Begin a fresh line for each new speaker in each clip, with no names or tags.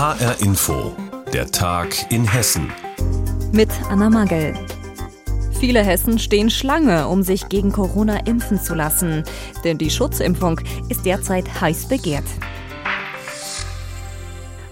HR Info, der Tag in Hessen.
Mit Anna Magel. Viele Hessen stehen Schlange, um sich gegen Corona impfen zu lassen. Denn die Schutzimpfung ist derzeit heiß begehrt.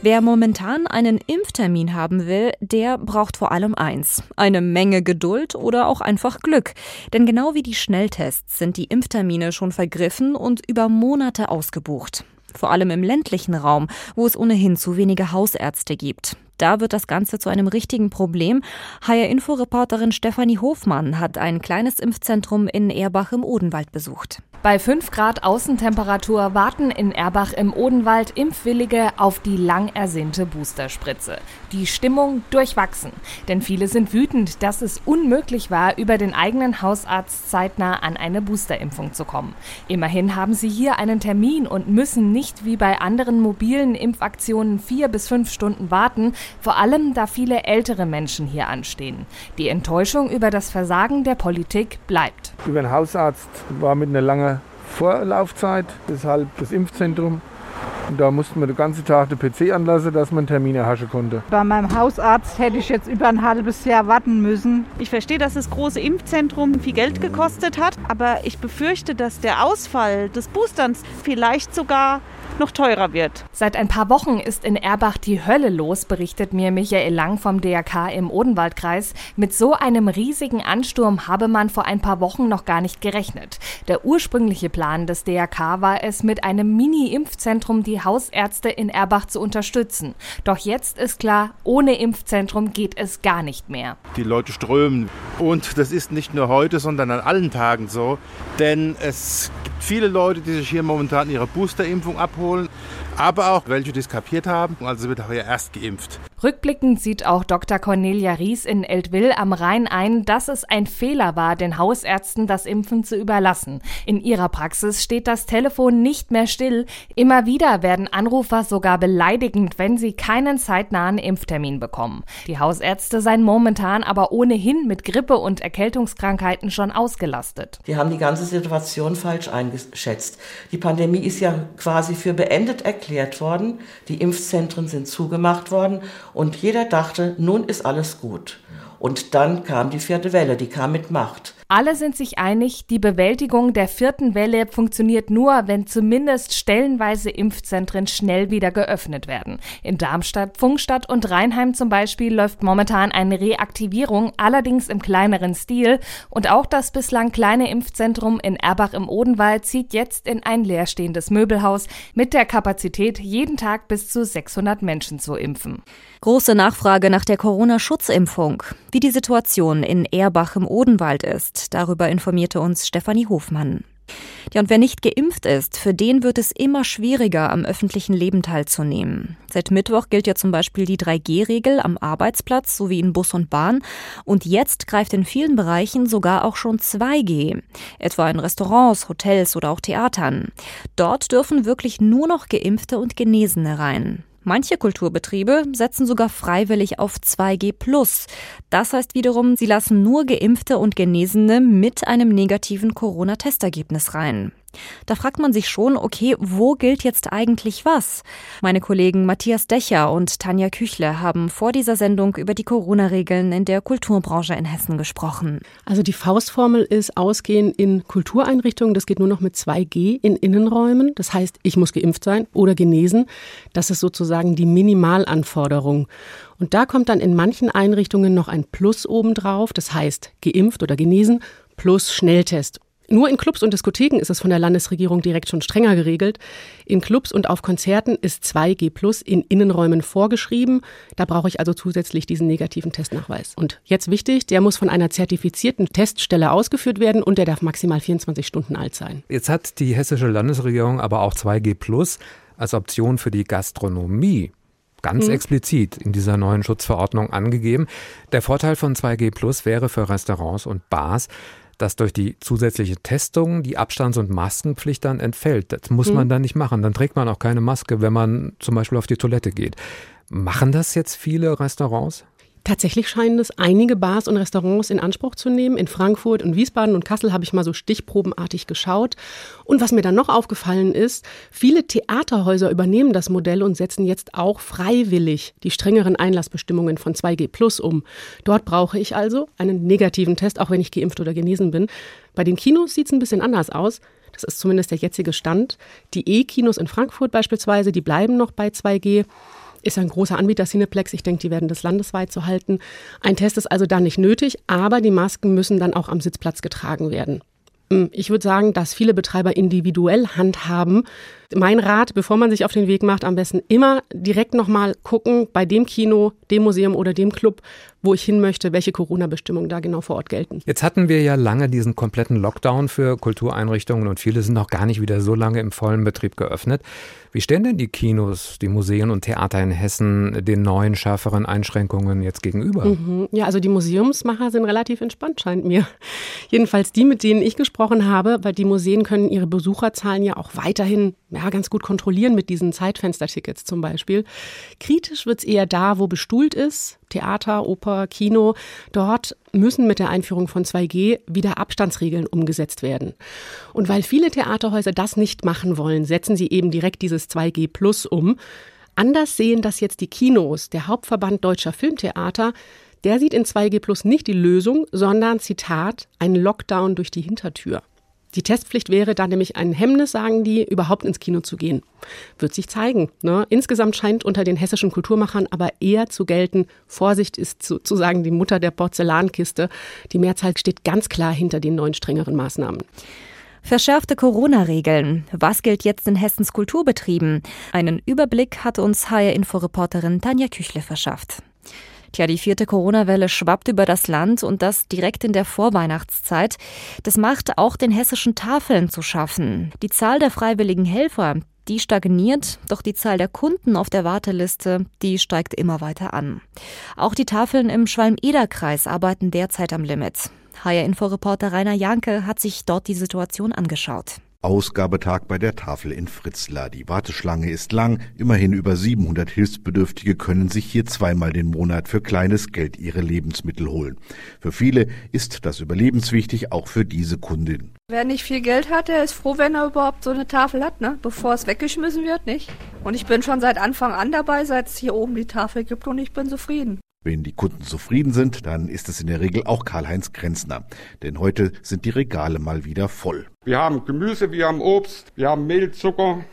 Wer momentan einen Impftermin haben will, der braucht vor allem eins. Eine Menge Geduld oder auch einfach Glück. Denn genau wie die Schnelltests sind die Impftermine schon vergriffen und über Monate ausgebucht vor allem im ländlichen Raum, wo es ohnehin zu wenige Hausärzte gibt. Da wird das Ganze zu einem richtigen Problem. HR-Info-Reporterin Stefanie Hofmann hat ein kleines Impfzentrum in Erbach im Odenwald besucht.
Bei 5 Grad Außentemperatur warten in Erbach im Odenwald Impfwillige auf die lang ersehnte Boosterspritze. Die Stimmung durchwachsen, denn viele sind wütend, dass es unmöglich war, über den eigenen Hausarzt zeitnah an eine Boosterimpfung zu kommen. Immerhin haben sie hier einen Termin und müssen nicht wie bei anderen mobilen Impfaktionen vier bis fünf Stunden warten, vor allem da viele ältere Menschen hier anstehen. Die Enttäuschung über das Versagen der Politik bleibt.
Über den Hausarzt war mit einer langen Vorlaufzeit, deshalb das Impfzentrum. Und da mussten wir den ganzen Tag den PC anlassen, dass man Termine erhaschen konnte.
Bei meinem Hausarzt hätte ich jetzt über ein halbes Jahr warten müssen.
Ich verstehe, dass das große Impfzentrum viel Geld gekostet hat, aber ich befürchte, dass der Ausfall des Boosterns vielleicht sogar noch teurer wird.
Seit ein paar Wochen ist in Erbach die Hölle los, berichtet mir Michael Lang vom DRK im Odenwaldkreis. Mit so einem riesigen Ansturm habe man vor ein paar Wochen noch gar nicht gerechnet. Der ursprüngliche Plan des DRK war es, mit einem Mini-Impfzentrum die Hausärzte in Erbach zu unterstützen. Doch jetzt ist klar, ohne Impfzentrum geht es gar nicht mehr.
Die Leute strömen. Und das ist nicht nur heute, sondern an allen Tagen so. Denn es gibt viele Leute, die sich hier momentan ihre Boosterimpfung abholen holen, aber auch welche, die es kapiert haben. Also wird auch hier erst geimpft.
Rückblickend sieht auch Dr. Cornelia Ries in Eltville am Rhein ein, dass es ein Fehler war, den Hausärzten das Impfen zu überlassen. In ihrer Praxis steht das Telefon nicht mehr still. Immer wieder werden Anrufer sogar beleidigend, wenn sie keinen zeitnahen Impftermin bekommen. Die Hausärzte seien momentan aber ohnehin mit Grippe und Erkältungskrankheiten schon ausgelastet.
Die haben die ganze Situation falsch eingeschätzt. Die Pandemie ist ja quasi für beendet erklärt worden. Die Impfzentren sind zugemacht worden und jeder dachte, nun ist alles gut. Und dann kam die vierte Welle, die kam mit Macht.
Alle sind sich einig, die Bewältigung der vierten Welle funktioniert nur, wenn zumindest stellenweise Impfzentren schnell wieder geöffnet werden. In Darmstadt, Pfungstadt und Rheinheim zum Beispiel läuft momentan eine Reaktivierung, allerdings im kleineren Stil. Und auch das bislang kleine Impfzentrum in Erbach im Odenwald zieht jetzt in ein leerstehendes Möbelhaus mit der Kapazität, jeden Tag bis zu 600 Menschen zu impfen.
Große Nachfrage nach der Corona-Schutzimpfung. Wie die Situation in Erbach im Odenwald ist, darüber informierte uns Stefanie Hofmann. Ja, und wer nicht geimpft ist, für den wird es immer schwieriger, am öffentlichen Leben teilzunehmen. Seit Mittwoch gilt ja zum Beispiel die 3G-Regel am Arbeitsplatz sowie in Bus und Bahn. Und jetzt greift in vielen Bereichen sogar auch schon 2G. Etwa in Restaurants, Hotels oder auch Theatern. Dort dürfen wirklich nur noch Geimpfte und Genesene rein. Manche Kulturbetriebe setzen sogar freiwillig auf 2G+. Das heißt wiederum, sie lassen nur Geimpfte und Genesene mit einem negativen Corona-Testergebnis rein. Da fragt man sich schon, okay, wo gilt jetzt eigentlich was? Meine Kollegen Matthias Decher und Tanja Küchle haben vor dieser Sendung über die Corona-Regeln in der Kulturbranche in Hessen gesprochen.
Also die Faustformel ist Ausgehen in Kultureinrichtungen. Das geht nur noch mit 2G in Innenräumen. Das heißt, ich muss geimpft sein oder genesen. Das ist sozusagen die Minimalanforderung. Und da kommt dann in manchen Einrichtungen noch ein Plus obendrauf. Das heißt, geimpft oder genesen plus Schnelltest nur in Clubs und Diskotheken ist es von der Landesregierung direkt schon strenger geregelt. In Clubs und auf Konzerten ist 2G Plus in Innenräumen vorgeschrieben. Da brauche ich also zusätzlich diesen negativen Testnachweis. Und jetzt wichtig, der muss von einer zertifizierten Teststelle ausgeführt werden und der darf maximal 24 Stunden alt sein.
Jetzt hat die hessische Landesregierung aber auch 2G Plus als Option für die Gastronomie ganz hm. explizit in dieser neuen Schutzverordnung angegeben. Der Vorteil von 2G Plus wäre für Restaurants und Bars, dass durch die zusätzliche Testung die Abstands- und Maskenpflicht dann entfällt. Das muss mhm. man dann nicht machen. Dann trägt man auch keine Maske, wenn man zum Beispiel auf die Toilette geht. Machen das jetzt viele Restaurants?
Tatsächlich scheinen es einige Bars und Restaurants in Anspruch zu nehmen. In Frankfurt und Wiesbaden und Kassel habe ich mal so stichprobenartig geschaut. Und was mir dann noch aufgefallen ist, viele Theaterhäuser übernehmen das Modell und setzen jetzt auch freiwillig die strengeren Einlassbestimmungen von 2G Plus um. Dort brauche ich also einen negativen Test, auch wenn ich geimpft oder genesen bin. Bei den Kinos sieht es ein bisschen anders aus. Das ist zumindest der jetzige Stand. Die E-Kinos in Frankfurt beispielsweise, die bleiben noch bei 2G ist ein großer Anbieter Cineplex. Ich denke, die werden das landesweit so halten. Ein Test ist also dann nicht nötig, aber die Masken müssen dann auch am Sitzplatz getragen werden. Hm, ich würde sagen, dass viele Betreiber individuell handhaben. Mein Rat, bevor man sich auf den Weg macht, am besten immer direkt nochmal gucken bei dem Kino, dem Museum oder dem Club, wo ich hin möchte, welche Corona-Bestimmungen da genau vor Ort gelten.
Jetzt hatten wir ja lange diesen kompletten Lockdown für Kultureinrichtungen und viele sind noch gar nicht wieder so lange im vollen Betrieb geöffnet. Wie stehen denn die Kinos, die Museen und Theater in Hessen den neuen, schärferen Einschränkungen jetzt gegenüber?
Mhm. Ja, also die Museumsmacher sind relativ entspannt, scheint mir. Jedenfalls die, mit denen ich gesprochen habe, weil die Museen können ihre Besucherzahlen ja auch weiterhin ja, ganz gut kontrollieren mit diesen Zeitfenstertickets zum Beispiel. Kritisch wird es eher da, wo bestuhlt ist, Theater, Oper, Kino. Dort müssen mit der Einführung von 2G wieder Abstandsregeln umgesetzt werden. Und weil viele Theaterhäuser das nicht machen wollen, setzen sie eben direkt dieses 2G Plus um. Anders sehen das jetzt die Kinos. Der Hauptverband Deutscher Filmtheater, der sieht in 2G Plus nicht die Lösung, sondern, Zitat, einen Lockdown durch die Hintertür. Die Testpflicht wäre da nämlich ein Hemmnis, sagen die, überhaupt ins Kino zu gehen. Wird sich zeigen. Ne? Insgesamt scheint unter den hessischen Kulturmachern aber eher zu gelten, Vorsicht ist sozusagen die Mutter der Porzellankiste. Die Mehrzahl steht ganz klar hinter den neuen strengeren Maßnahmen.
Verschärfte Corona-Regeln. Was gilt jetzt in Hessens Kulturbetrieben? Einen Überblick hat uns HR-Inforeporterin Tanja Küchle verschafft. Tja, die vierte Corona-Welle schwappt über das Land und das direkt in der Vorweihnachtszeit. Das macht auch den hessischen Tafeln zu schaffen. Die Zahl der freiwilligen Helfer, die stagniert, doch die Zahl der Kunden auf der Warteliste, die steigt immer weiter an. Auch die Tafeln im Schwalm-Eder-Kreis arbeiten derzeit am Limit. HR-Inforeporter Rainer Janke hat sich dort die Situation angeschaut.
Ausgabetag bei der Tafel in Fritzlar. Die Warteschlange ist lang. Immerhin über 700 Hilfsbedürftige können sich hier zweimal den Monat für kleines Geld ihre Lebensmittel holen. Für viele ist das überlebenswichtig, auch für diese Kundin.
Wer nicht viel Geld hat, der ist froh, wenn er überhaupt so eine Tafel hat, ne? bevor es weggeschmissen wird, nicht? Und ich bin schon seit Anfang an dabei, seit es hier oben die Tafel gibt und ich bin zufrieden.
Wenn die Kunden zufrieden sind, dann ist es in der Regel auch Karl-Heinz Grenzner. Denn heute sind die Regale mal wieder voll.
Wir haben Gemüse, wir haben Obst, wir haben Mehl, Zucker,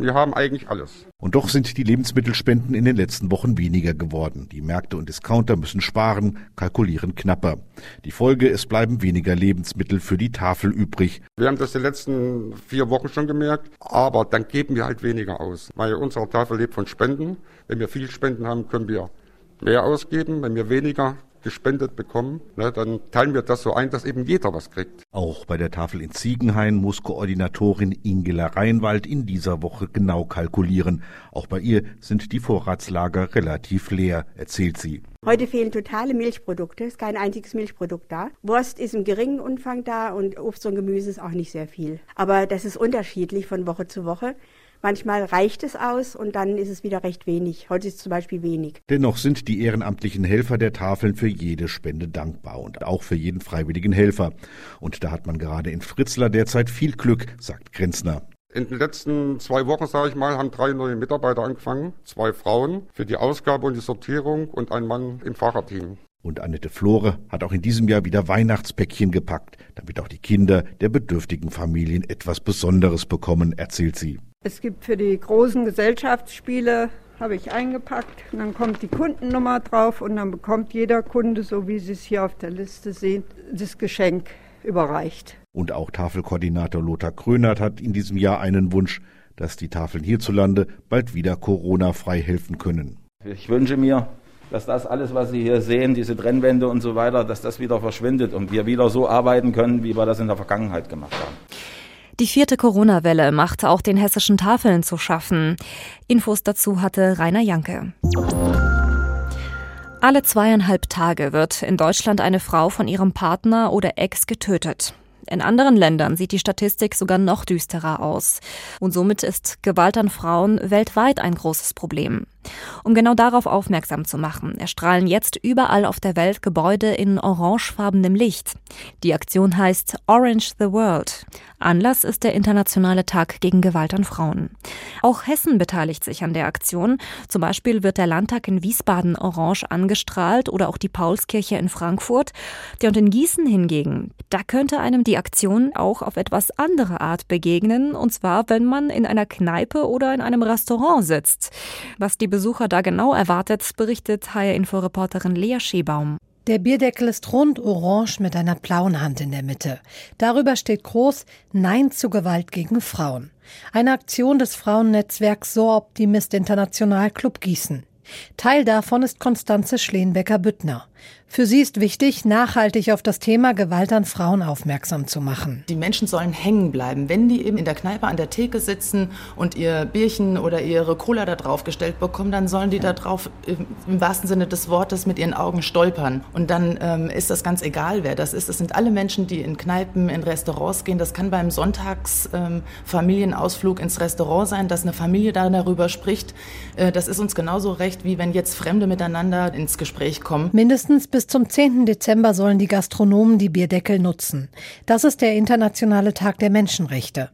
wir haben eigentlich alles.
Und doch sind die Lebensmittelspenden in den letzten Wochen weniger geworden. Die Märkte und Discounter müssen sparen, kalkulieren knapper. Die Folge, es bleiben weniger Lebensmittel für die Tafel übrig.
Wir haben das die letzten vier Wochen schon gemerkt, aber dann geben wir halt weniger aus. Weil unsere Tafel lebt von Spenden. Wenn wir viel Spenden haben, können wir mehr ausgeben. Wenn wir weniger gespendet bekommen, ne, dann teilen wir das so ein, dass eben jeder was kriegt.
Auch bei der Tafel in Ziegenhain muss Koordinatorin Ingela Reinwald in dieser Woche genau kalkulieren. Auch bei ihr sind die Vorratslager relativ leer, erzählt sie.
Heute fehlen totale Milchprodukte, ist kein einziges Milchprodukt da. Wurst ist im geringen Umfang da und Obst und Gemüse ist auch nicht sehr viel. Aber das ist unterschiedlich von Woche zu Woche. Manchmal reicht es aus und dann ist es wieder recht wenig. Heute ist es zum Beispiel wenig.
Dennoch sind die ehrenamtlichen Helfer der Tafeln für jede Spende dankbar und auch für jeden freiwilligen Helfer. Und da hat man gerade in Fritzlar derzeit viel Glück, sagt Grenzner.
In den letzten zwei Wochen, sage ich mal, haben drei neue Mitarbeiter angefangen. Zwei Frauen für die Ausgabe und die Sortierung und ein Mann im Fahrerteam.
Und Annette Flore hat auch in diesem Jahr wieder Weihnachtspäckchen gepackt, damit auch die Kinder der bedürftigen Familien etwas Besonderes bekommen, erzählt sie.
Es gibt für die großen Gesellschaftsspiele, habe ich eingepackt, und dann kommt die Kundennummer drauf und dann bekommt jeder Kunde, so wie Sie es hier auf der Liste sehen, das Geschenk überreicht.
Und auch Tafelkoordinator Lothar Krönert hat in diesem Jahr einen Wunsch, dass die Tafeln hierzulande bald wieder Corona-frei helfen können.
Ich wünsche mir, dass das alles, was Sie hier sehen, diese Trennwände und so weiter, dass das wieder verschwindet und wir wieder so arbeiten können, wie wir das in der Vergangenheit gemacht haben.
Die vierte Corona-Welle macht auch den hessischen Tafeln zu schaffen. Infos dazu hatte Rainer Janke. Alle zweieinhalb Tage wird in Deutschland eine Frau von ihrem Partner oder Ex getötet. In anderen Ländern sieht die Statistik sogar noch düsterer aus. Und somit ist Gewalt an Frauen weltweit ein großes Problem. Um genau darauf aufmerksam zu machen, erstrahlen jetzt überall auf der Welt Gebäude in orangefarbenem Licht. Die Aktion heißt Orange the World. Anlass ist der Internationale Tag gegen Gewalt an Frauen. Auch Hessen beteiligt sich an der Aktion. Zum Beispiel wird der Landtag in Wiesbaden orange angestrahlt oder auch die Paulskirche in Frankfurt. Und in Gießen hingegen, da könnte einem die Aktion auch auf etwas andere Art begegnen, und zwar, wenn man in einer Kneipe oder in einem Restaurant sitzt. Was die Besucher da genau erwartet, berichtet HR-Inforeporterin Lea Schebaum.
Der Bierdeckel ist rund orange mit einer blauen Hand in der Mitte. Darüber steht groß Nein zu Gewalt gegen Frauen. Eine Aktion des Frauennetzwerks So Optimist International Club Gießen. Teil davon ist Konstanze Schleenbecker-Büttner. Für sie ist wichtig, nachhaltig auf das Thema Gewalt an Frauen aufmerksam zu machen.
Die Menschen sollen hängen bleiben. Wenn die eben in der Kneipe an der Theke sitzen und ihr Bierchen oder ihre Cola da drauf gestellt bekommen, dann sollen die da drauf im wahrsten Sinne des Wortes mit ihren Augen stolpern. Und dann ähm, ist das ganz egal, wer das ist. Das sind alle Menschen, die in Kneipen, in Restaurants gehen. Das kann beim Sonntagsfamilienausflug ähm, ins Restaurant sein, dass eine Familie da darüber spricht. Äh, das ist uns genauso recht, wie wenn jetzt Fremde miteinander ins Gespräch kommen.
Mindestens bis zum 10. Dezember sollen die Gastronomen die Bierdeckel nutzen. Das ist der Internationale Tag der Menschenrechte.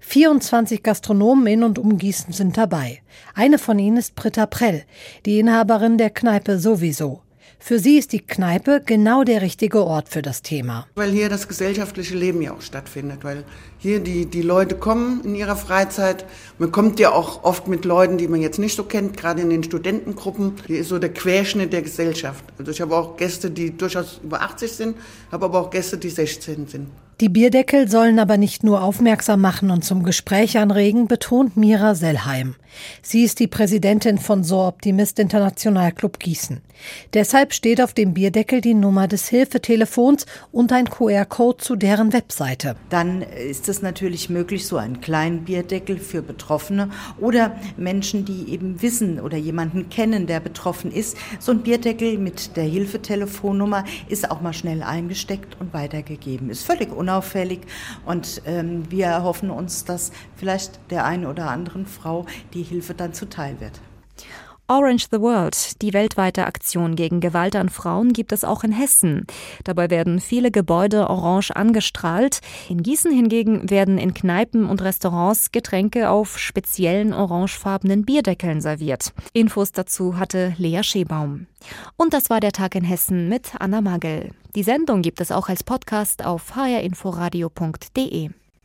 24 Gastronomen in und um Gießen sind dabei. Eine von ihnen ist Britta Prell, die Inhaberin der Kneipe sowieso. Für sie ist die Kneipe genau der richtige Ort für das Thema.
Weil hier das gesellschaftliche Leben ja auch stattfindet, weil hier die, die Leute kommen in ihrer Freizeit. Man kommt ja auch oft mit Leuten, die man jetzt nicht so kennt, gerade in den Studentengruppen. Hier ist so der Querschnitt der Gesellschaft. Also ich habe auch Gäste, die durchaus über 80 sind, habe aber auch Gäste, die 16 sind.
Die Bierdeckel sollen aber nicht nur aufmerksam machen und zum Gespräch anregen, betont Mira Sellheim. Sie ist die Präsidentin von So Optimist International Club Gießen. Deshalb steht auf dem Bierdeckel die Nummer des Hilfetelefons und ein QR-Code zu deren Webseite.
Dann ist es natürlich möglich, so einen kleinen Bierdeckel für Betroffene oder Menschen, die eben wissen oder jemanden kennen, der betroffen ist. So ein Bierdeckel mit der Hilfetelefonnummer ist auch mal schnell eingesteckt und weitergegeben. Ist völlig unauffällig und ähm, wir erhoffen uns, dass vielleicht der einen oder anderen Frau die Hilfe dann zuteil wird.
Orange the World, die weltweite Aktion gegen Gewalt an Frauen, gibt es auch in Hessen. Dabei werden viele Gebäude orange angestrahlt. In Gießen hingegen werden in Kneipen und Restaurants Getränke auf speziellen orangefarbenen Bierdeckeln serviert. Infos dazu hatte Lea Schebaum. Und das war der Tag in Hessen mit Anna Magel. Die Sendung gibt es auch als Podcast auf hrinforadio.de.